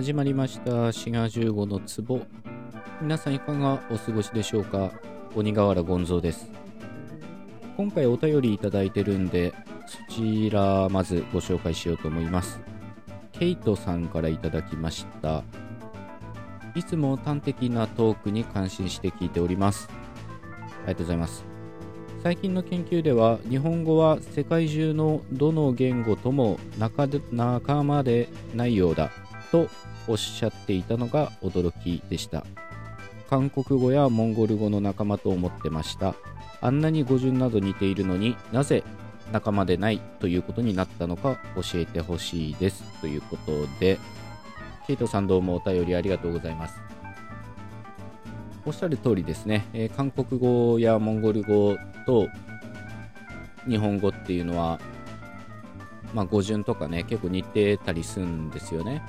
始まりました。滋賀15の壺。皆さんいかがお過ごしでしょうか？鬼瓦権蔵です。今回お便りいただいてるんでそちらまずご紹介しようと思います。ケイトさんからいただきました。いつも端的なトークに感心して聞いております。ありがとうございます。最近の研究では日本語は世界中のどの言語とも仲仲間でないようだ。とおっしゃっていたのが驚きでした。韓国語やモンゴル語の仲間と思ってました。あんなに語順など似ているのになぜ仲間でないということになったのか教えてほしいです。ということでケイトさんどうもお便りありがとうございます。おっしゃる通りですね、えー、韓国語やモンゴル語と日本語っていうのは、まあ、語順とかね結構似てたりするんですよね。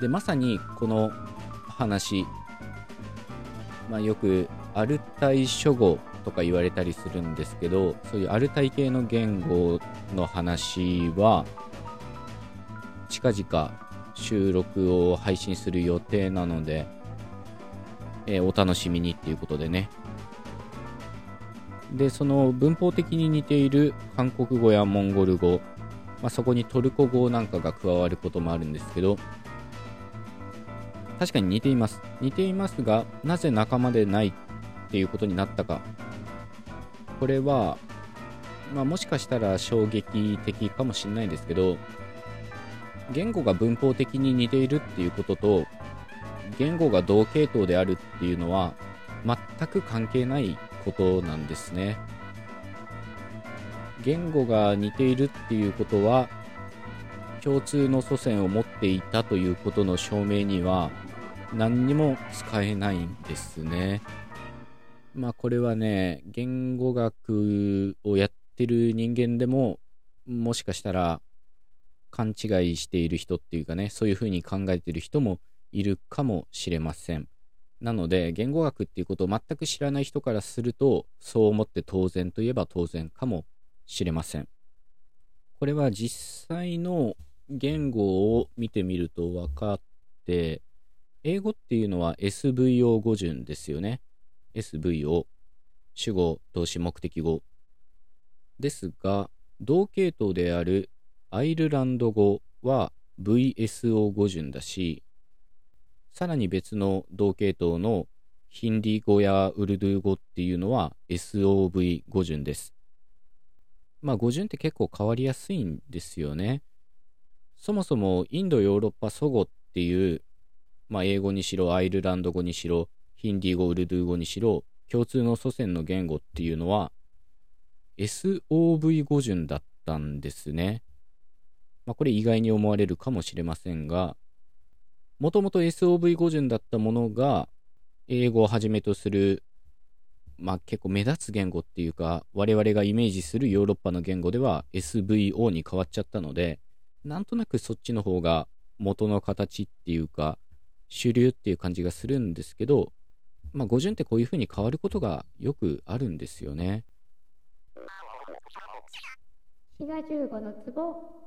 でまさにこの話、まあ、よくアルタイ諸語とか言われたりするんですけどそういうアルタイ系の言語の話は近々収録を配信する予定なのでえー、お楽しみにっていうことでね。で、その文法的に似ている韓国語やモンゴル語、まあ、そこにトルコ語なんかが加わることもあるんですけど、確かに似ています。似ていますが、なぜ仲間でないっていうことになったか。これは、まあ、もしかしたら衝撃的かもしれないですけど、言語が文法的に似ているっていうことと、言語が同系統であるっていうのは全く関係ないことなんですね。言語が似ているっていうことは共通の祖先を持っていたということの証明には何にも使えないんですね。まあこれはね、言語学をやってる人間でももしかしたら勘違いしている人っていうかね、そういうふうに考えてる人もいるかもしれません。なので、言語学っていうことを全く知らない人からすると、そう思って当然といえば当然かもしれません。これは実際の言語を見てみると分かって、英語っていうのは SVO 語順ですよね。SVO。主語、動詞、目的語。ですが、同系統であるアイルランド語は VSO 語順だし、さらに別の同系統のヒンディー語やウルドゥー語っていうのは SOV 語順です。まあ語順って結構変わりやすいんですよね。そもそもインドヨーロッパ祖語っていう、まあ英語にしろアイルランド語にしろヒンディー語ウルドゥー語にしろ共通の祖先の言語っていうのは SOV 語順だったんですね。まあこれ意外に思われるかもしれませんがもともと SOV 語順だったものが、英語をはじめとする、まあ結構目立つ言語っていうか、我々がイメージするヨーロッパの言語では SVO に変わっちゃったので、なんとなくそっちの方が元の形っていうか、主流っていう感じがするんですけど、まあ語順ってこういう風に変わることがよくあるんですよね。日が15の壺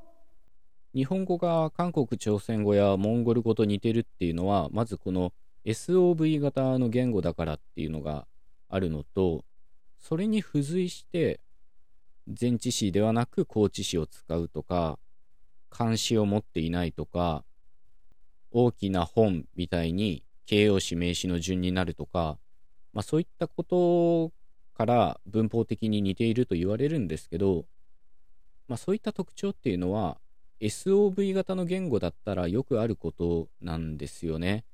日本語が韓国朝鮮語やモンゴル語と似てるっていうのはまずこの SOV 型の言語だからっていうのがあるのとそれに付随して前置詞ではなく後置詞を使うとか漢詞を持っていないとか大きな本みたいに形容詞名詞の順になるとか、まあ、そういったことから文法的に似ていると言われるんですけど、まあ、そういった特徴っていうのは SOV 型の言語だったらよくあることなんですよね。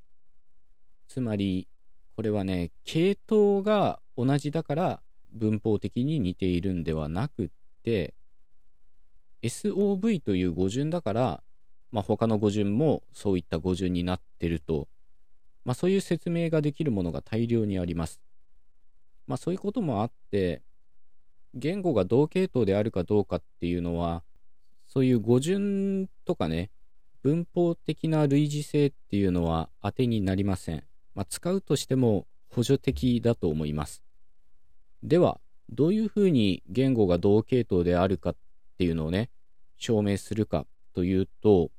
つまり、これはね、系統が同じだから文法的に似ているんではなくって、SOV という語順だから、まあ、他の語順もそういった語順になってると、まあ、そういう説明ができるものが大量にあります。まあ、そういうこともあって、言語が同系統であるかどうかっていうのは、そういう語順とかね、文法的な類似性っていうのは当てになりません。まあ、使うとしても補助的だと思います。では、どういうふうに言語が同系統であるかっていうのをね、証明するかというと、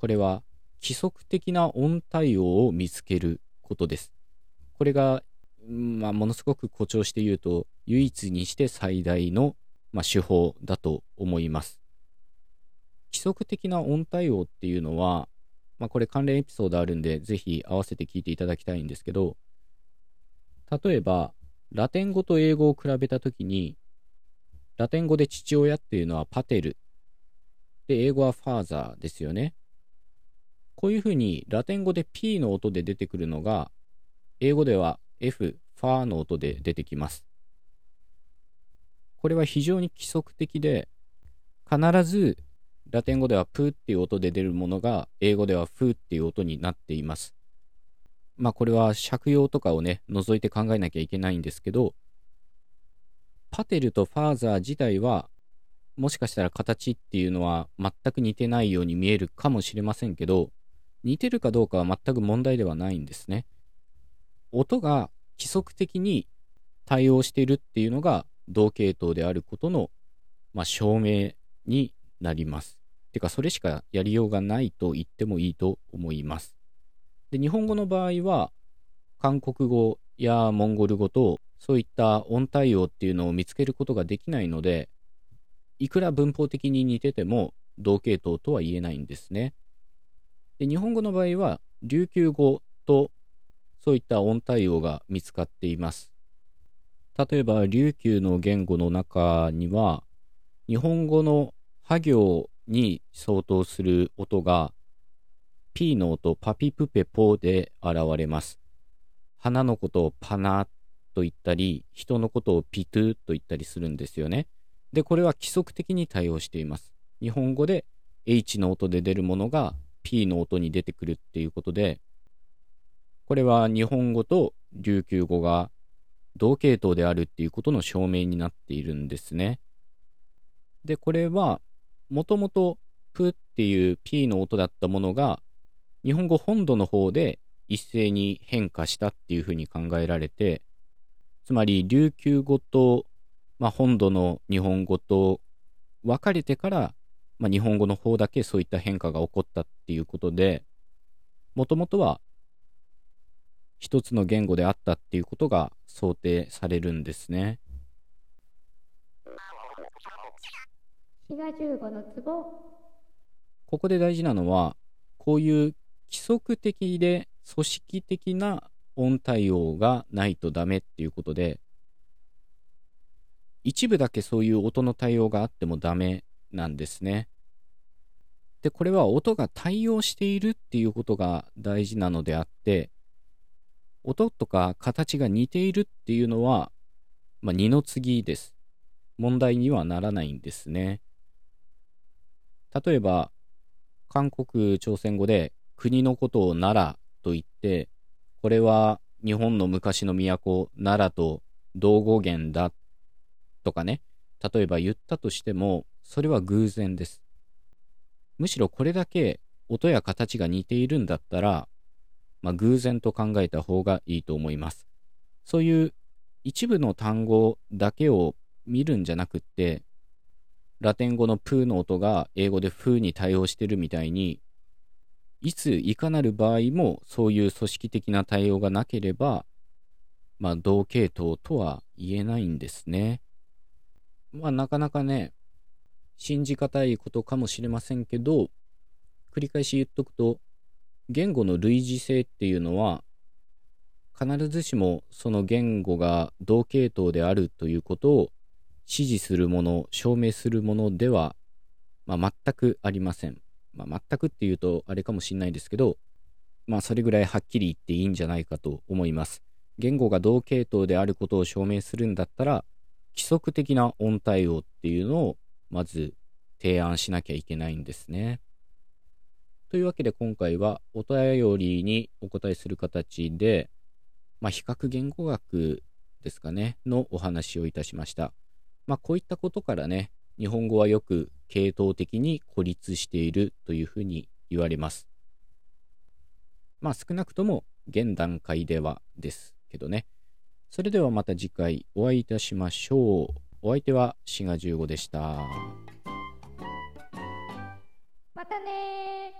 これは規則的な音対応を見つけることです。これが、まあ、ものすごく誇張して言うと、唯一にして最大の、まあ、手法だと思います。規則的な音対応っていうのは、まあ、これ関連エピソードあるんで、ぜひ合わせて聞いていただきたいんですけど、例えば、ラテン語と英語を比べたときに、ラテン語で父親っていうのはパテル。で、英語はファーザーですよね。こういうふうにラテン語で P の音で出てくるのが、英語では F、ファーの音で出てきます。これは非常に規則的で、必ずラテン語ではプーっていう音で出るものが、英語ではフーっていう音になっています。まあこれは借用とかをね、除いて考えなきゃいけないんですけど、パテルとファーザー自体は、もしかしたら形っていうのは全く似てないように見えるかもしれませんけど、似てるかどうかは全く問題ではないんですね。音が規則的に対応しているっていうのが同系統であることの、まあ、証明になります。てか、それしかやりようがないと言ってもいいと思います。で、日本語の場合は、韓国語やモンゴル語と、そういった音対応っていうのを見つけることができないので、いくら文法的に似てても、同系統とは言えないんですね。で、日本語の場合は、琉球語とそういった音対応が見つかっています。例えば、琉球の言語の中には、日本語のハ行に相当する音が P の音パピプペポで現れます。花のことをパナと言ったり、人のことをピトゥと言ったりするんですよね。で、これは規則的に対応しています。日本語で H の音で出るものが P の音に出てくるっていうことで、これは日本語と琉球語が同系統であるっていうことの証明になっているんですね。で、これはもともとプっていう P の音だったものが、日本語本土の方で一斉に変化したっていうふうに考えられて、つまり琉球語と、まあ、本土の日本語と分かれてから、まあ、日本語の方だけそういった変化が起こったっていうことで、もともとは一つの言語であったっていうことが想定されるんですね。滋賀15の壺ここで大事なのはこういう規則的で組織的な音対応がないとダメっていうことで一部だけそういう音の対応があってもダメなんですね。で、これは音が対応しているっていうことが大事なのであって、音とか形が似ているっていうのは、まあ、二の次です。問題にはならないんですね。例えば、韓国朝鮮語で国のことを奈良と言って、これは日本の昔の都、奈良と同語源だとかね、例えば言ったとしても、それは偶然です。むしろこれだけ音や形が似ているんだったら、まあ、偶然と考えた方がいいと思います。そういう一部の単語だけを見るんじゃなくって、ラテン語のプーの音が英語でフーに対応してるみたいに、いついかなる場合もそういう組織的な対応がなければ、まあ同系統とは言えないんですね。まあなかなかね、信じがたいことかもしれませんけど、繰り返し言っとくと、言語の類似性っていうのは、必ずしもその言語が同系統であるということを支持するもの、証明するものでは、まあ、全くありません。まあ、全くっていうとあれかもしれないですけど、まあ、それぐらいはっきり言っていいんじゃないかと思います。言語が同系統であることを証明するんだったら、規則的な音対応っていうのをまず提案しなきゃいけないんですね。というわけで今回はお便りにお答えする形で、まあ、比較言語学ですかね、のお話をいたしました。まあ、こういったことからね、日本語はよく系統的に孤立しているというふうに言われます。まあ少なくとも現段階ではですけどね。それではまた次回お会いいたしましょう。お相手は滋賀15でした。またね